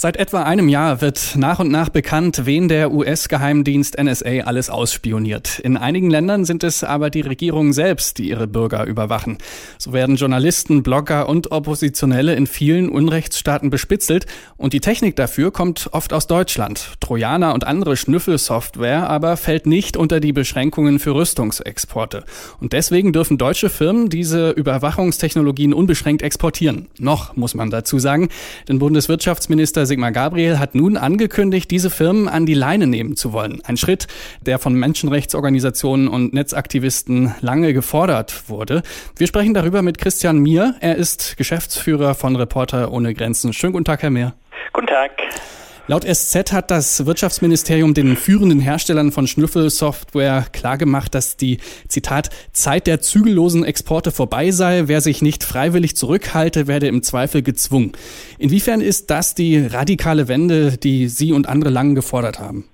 Seit etwa einem Jahr wird nach und nach bekannt, wen der US-Geheimdienst NSA alles ausspioniert. In einigen Ländern sind es aber die Regierungen selbst, die ihre Bürger überwachen. So werden Journalisten, Blogger und Oppositionelle in vielen Unrechtsstaaten bespitzelt und die Technik dafür kommt oft aus Deutschland. Trojaner und andere Schnüffelsoftware aber fällt nicht unter die Beschränkungen für Rüstungsexporte. Und deswegen dürfen deutsche Firmen diese Überwachungstechnologien unbeschränkt exportieren. Noch, muss man dazu sagen, denn Bundeswirtschaftsminister Sigmar Gabriel hat nun angekündigt, diese Firmen an die Leine nehmen zu wollen. Ein Schritt, der von Menschenrechtsorganisationen und Netzaktivisten lange gefordert wurde. Wir sprechen darüber mit Christian Mier. Er ist Geschäftsführer von Reporter ohne Grenzen. Schönen guten Tag, Herr Mier. Guten Tag. Laut SZ hat das Wirtschaftsministerium den führenden Herstellern von Schnüffelsoftware klargemacht, dass die, Zitat, Zeit der zügellosen Exporte vorbei sei. Wer sich nicht freiwillig zurückhalte, werde im Zweifel gezwungen. Inwiefern ist das die radikale Wende, die Sie und andere lang gefordert haben?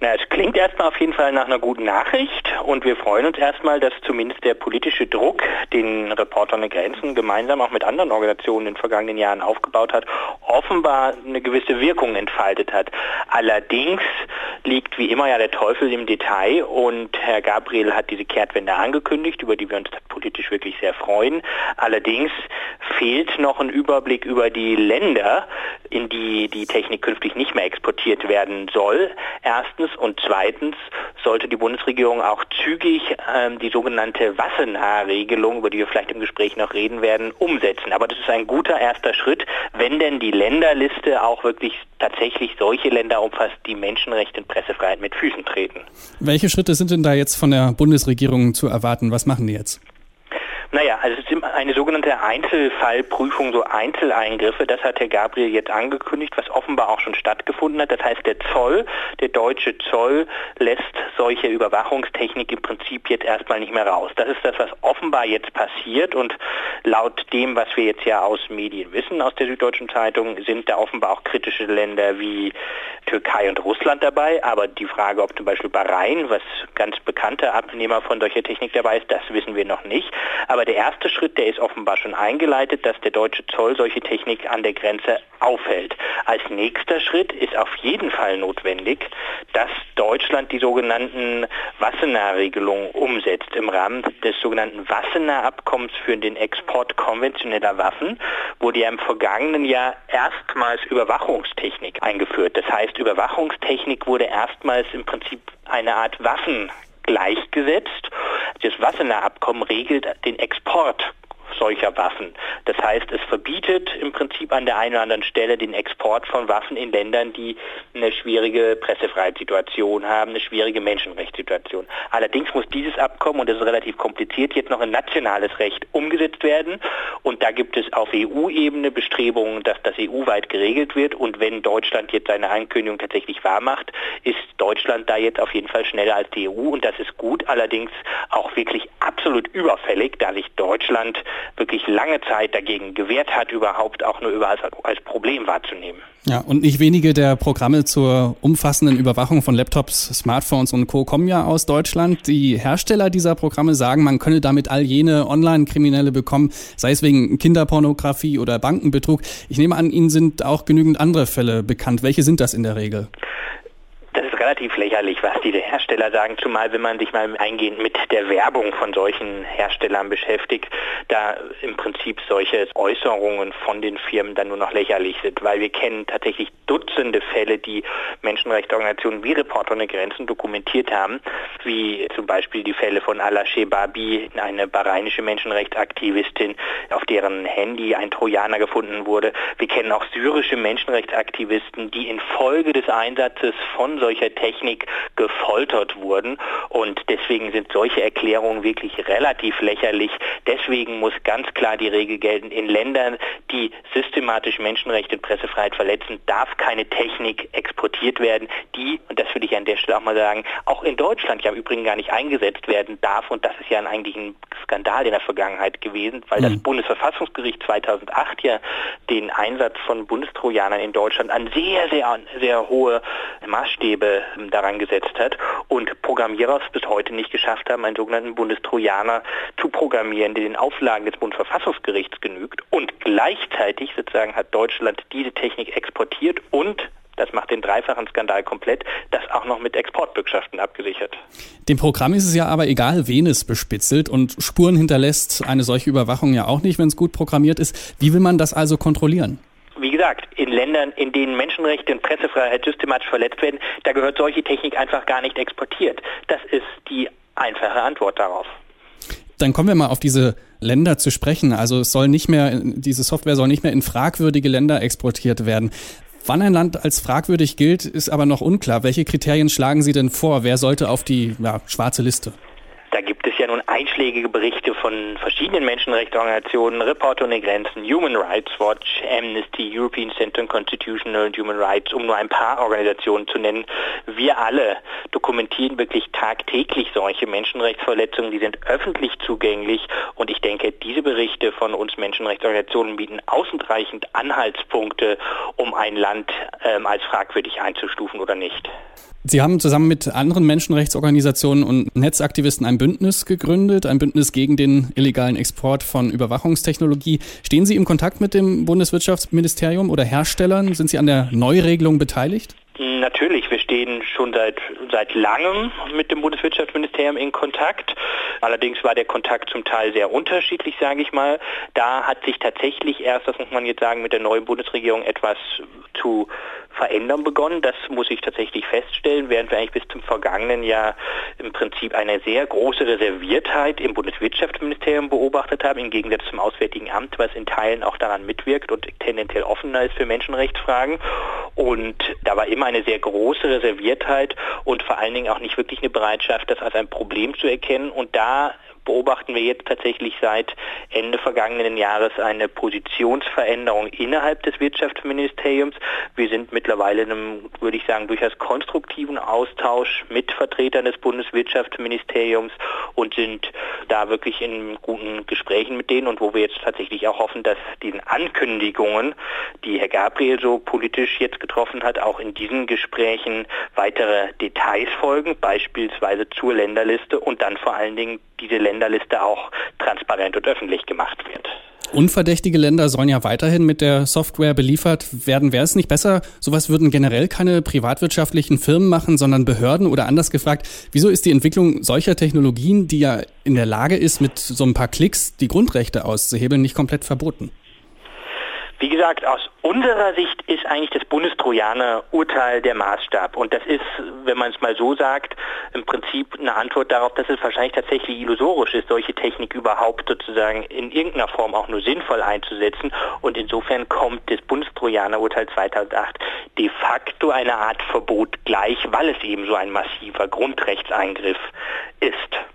Na, es klingt erstmal auf jeden Fall nach einer guten Nachricht und wir freuen uns erstmal, dass zumindest der politische Druck, den Reporter ohne Grenzen gemeinsam auch mit anderen Organisationen in den vergangenen Jahren aufgebaut hat, offenbar eine gewisse Wirkung entfaltet hat. Allerdings liegt wie immer ja der Teufel im Detail und Herr Gabriel hat diese Kehrtwende angekündigt, über die wir uns politisch wirklich sehr freuen. Allerdings fehlt noch ein Überblick über die Länder, in die die Technik künftig nicht mehr exportiert werden soll. Erstens und zweitens sollte die Bundesregierung auch zügig ähm, die sogenannte Wassenaar-Regelung, über die wir vielleicht im Gespräch noch reden werden, umsetzen. Aber das ist ein guter erster Schritt, wenn denn die Länderliste auch wirklich tatsächlich solche Länder umfasst, die Menschenrechte und Pressefreiheit mit Füßen treten. Welche Schritte sind denn da jetzt von der Bundesregierung zu erwarten? Was machen die jetzt? Naja, also es ist eine sogenannte Einzelfallprüfung, so Einzeleingriffe, das hat Herr Gabriel jetzt angekündigt, was offenbar auch schon stattgefunden hat. Das heißt, der Zoll, der deutsche Zoll, lässt solche Überwachungstechnik im Prinzip jetzt erstmal nicht mehr raus. Das ist das, was offenbar jetzt passiert und laut dem, was wir jetzt ja aus Medien wissen, aus der Süddeutschen Zeitung, sind da offenbar auch kritische Länder wie Türkei und Russland dabei. Aber die Frage, ob zum Beispiel Bahrain, was ganz bekannter Abnehmer von solcher Technik dabei ist, das wissen wir noch nicht. Aber aber der erste Schritt, der ist offenbar schon eingeleitet, dass der deutsche Zoll solche Technik an der Grenze aufhält. Als nächster Schritt ist auf jeden Fall notwendig, dass Deutschland die sogenannten Wassenaar-Regelungen umsetzt im Rahmen des sogenannten Wassenaar-Abkommens für den Export konventioneller Waffen wurde ja im vergangenen Jahr erstmals Überwachungstechnik eingeführt. Das heißt, Überwachungstechnik wurde erstmals im Prinzip eine Art Waffen gleichgesetzt. Das Wassenaar-Abkommen regelt den Export solcher Waffen. Das heißt, es verbietet im Prinzip an der einen oder anderen Stelle den Export von Waffen in Ländern, die eine schwierige Pressefreiheitssituation haben, eine schwierige Menschenrechtssituation. Allerdings muss dieses Abkommen, und das ist relativ kompliziert, jetzt noch in nationales Recht umgesetzt werden. Und da gibt es auf EU-Ebene Bestrebungen, dass das EU-weit geregelt wird. Und wenn Deutschland jetzt seine Ankündigung tatsächlich wahrmacht, ist Deutschland da jetzt auf jeden Fall schneller als die EU. Und das ist gut, allerdings auch wirklich absolut überfällig, da sich Deutschland wirklich lange Zeit dagegen gewehrt hat, überhaupt auch nur über als, als Problem wahrzunehmen. Ja, und nicht wenige der Programme zur umfassenden Überwachung von Laptops, Smartphones und Co. kommen ja aus Deutschland. Die Hersteller dieser Programme sagen, man könne damit all jene Online-Kriminelle bekommen, sei es wegen Kinderpornografie oder Bankenbetrug. Ich nehme an, Ihnen sind auch genügend andere Fälle bekannt. Welche sind das in der Regel? Relativ lächerlich, was diese Hersteller sagen, zumal wenn man sich mal eingehend mit der Werbung von solchen Herstellern beschäftigt, da im Prinzip solche Äußerungen von den Firmen dann nur noch lächerlich sind, weil wir kennen tatsächlich Dutzende Fälle, die Menschenrechtsorganisationen wie Reporter ohne Grenzen dokumentiert haben, wie zum Beispiel die Fälle von Ala Shebabi, eine bahrainische Menschenrechtsaktivistin, auf deren Handy ein Trojaner gefunden wurde. Wir kennen auch syrische Menschenrechtsaktivisten, die infolge des Einsatzes von solcher Technik gefoltert wurden. Und deswegen sind solche Erklärungen wirklich relativ lächerlich. Deswegen muss ganz klar die Regel gelten, in Ländern, die systematisch Menschenrechte und Pressefreiheit verletzen, darf keine Technik exportiert werden, die, und das würde ich an der Stelle auch mal sagen, auch in Deutschland ja im Übrigen gar nicht eingesetzt werden darf. Und das ist ja eigentlich ein Skandal in der Vergangenheit gewesen, weil mhm. das Bundesverfassungsgericht 2008 ja den Einsatz von Bundestrojanern in Deutschland an sehr, sehr, sehr hohe Maßstäbe daran gesetzt hat und Programmierer es bis heute nicht geschafft haben, einen sogenannten Bundestrojaner zu programmieren, der den Auflagen des Bundesverfassungsgerichts genügt. Und gleichzeitig sozusagen hat Deutschland diese Technik exportiert und das macht den dreifachen Skandal komplett, das auch noch mit Exportbürgschaften abgesichert. Dem Programm ist es ja aber egal, wen es bespitzelt und Spuren hinterlässt eine solche Überwachung ja auch nicht, wenn es gut programmiert ist. Wie will man das also kontrollieren? Wie gesagt, in Ländern, in denen Menschenrechte und Pressefreiheit systematisch verletzt werden, da gehört solche Technik einfach gar nicht exportiert. Das ist die einfache Antwort darauf. Dann kommen wir mal auf diese Länder zu sprechen. Also es soll nicht mehr, diese Software soll nicht mehr in fragwürdige Länder exportiert werden. Wann ein Land als fragwürdig gilt, ist aber noch unklar. Welche Kriterien schlagen Sie denn vor? Wer sollte auf die ja, schwarze Liste? Da gibt es ja nun einschlägige Berichte von verschiedenen Menschenrechtsorganisationen, Reporter ohne Grenzen, Human Rights Watch, Amnesty, European Center on Constitutional and Human Rights, um nur ein paar Organisationen zu nennen. Wir alle dokumentieren wirklich tagtäglich solche Menschenrechtsverletzungen, die sind öffentlich zugänglich und ich denke, diese Berichte von uns Menschenrechtsorganisationen bieten ausreichend Anhaltspunkte, um ein Land ähm, als fragwürdig einzustufen oder nicht. Sie haben zusammen mit anderen Menschenrechtsorganisationen und Netzaktivisten ein Bündnis gegründet, ein Bündnis gegen den illegalen Export von Überwachungstechnologie. Stehen Sie im Kontakt mit dem Bundeswirtschaftsministerium oder Herstellern? Sind Sie an der Neuregelung beteiligt? Natürlich, wir stehen schon seit, seit langem mit dem Bundeswirtschaftsministerium in Kontakt. Allerdings war der Kontakt zum Teil sehr unterschiedlich, sage ich mal. Da hat sich tatsächlich erst, das muss man jetzt sagen, mit der neuen Bundesregierung etwas zu verändern begonnen. Das muss ich tatsächlich feststellen, während wir eigentlich bis zum vergangenen Jahr im Prinzip eine sehr große Reserviertheit im Bundeswirtschaftsministerium beobachtet haben, im Gegensatz zum Auswärtigen Amt, was in Teilen auch daran mitwirkt und tendenziell offener ist für Menschenrechtsfragen. Und da war immer eine sehr große Reserviertheit und vor allen Dingen auch nicht wirklich eine Bereitschaft, das als ein Problem zu erkennen. Und da beobachten wir jetzt tatsächlich seit Ende vergangenen Jahres eine Positionsveränderung innerhalb des Wirtschaftsministeriums. Wir sind mittlerweile in einem, würde ich sagen, durchaus konstruktiven Austausch mit Vertretern des Bundeswirtschaftsministeriums und sind da wirklich in guten Gesprächen mit denen und wo wir jetzt tatsächlich auch hoffen, dass diesen Ankündigungen, die Herr Gabriel so politisch jetzt getroffen hat, auch in diesen Gesprächen weitere Details folgen, beispielsweise zur Länderliste und dann vor allen Dingen diese Länderliste auch transparent und öffentlich gemacht wird. Unverdächtige Länder sollen ja weiterhin mit der Software beliefert werden. Wäre es nicht besser, sowas würden generell keine privatwirtschaftlichen Firmen machen, sondern Behörden? Oder anders gefragt, wieso ist die Entwicklung solcher Technologien, die ja in der Lage ist, mit so ein paar Klicks die Grundrechte auszuhebeln, nicht komplett verboten? Wie gesagt, aus unserer Sicht ist eigentlich das Bundestrojaner-Urteil der Maßstab. Und das ist, wenn man es mal so sagt, im Prinzip eine Antwort darauf, dass es wahrscheinlich tatsächlich illusorisch ist, solche Technik überhaupt sozusagen in irgendeiner Form auch nur sinnvoll einzusetzen. Und insofern kommt das Bundestrojaner-Urteil 2008 de facto eine Art Verbot gleich, weil es eben so ein massiver Grundrechtseingriff ist.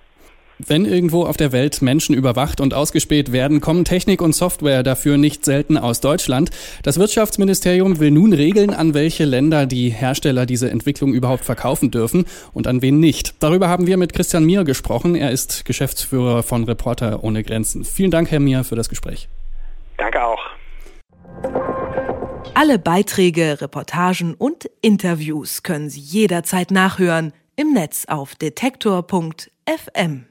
Wenn irgendwo auf der Welt Menschen überwacht und ausgespäht werden, kommen Technik und Software dafür nicht selten aus Deutschland. Das Wirtschaftsministerium will nun regeln, an welche Länder die Hersteller diese Entwicklung überhaupt verkaufen dürfen und an wen nicht. Darüber haben wir mit Christian Mier gesprochen. Er ist Geschäftsführer von Reporter ohne Grenzen. Vielen Dank, Herr Mier, für das Gespräch. Danke auch. Alle Beiträge, Reportagen und Interviews können Sie jederzeit nachhören im Netz auf detektor.fm.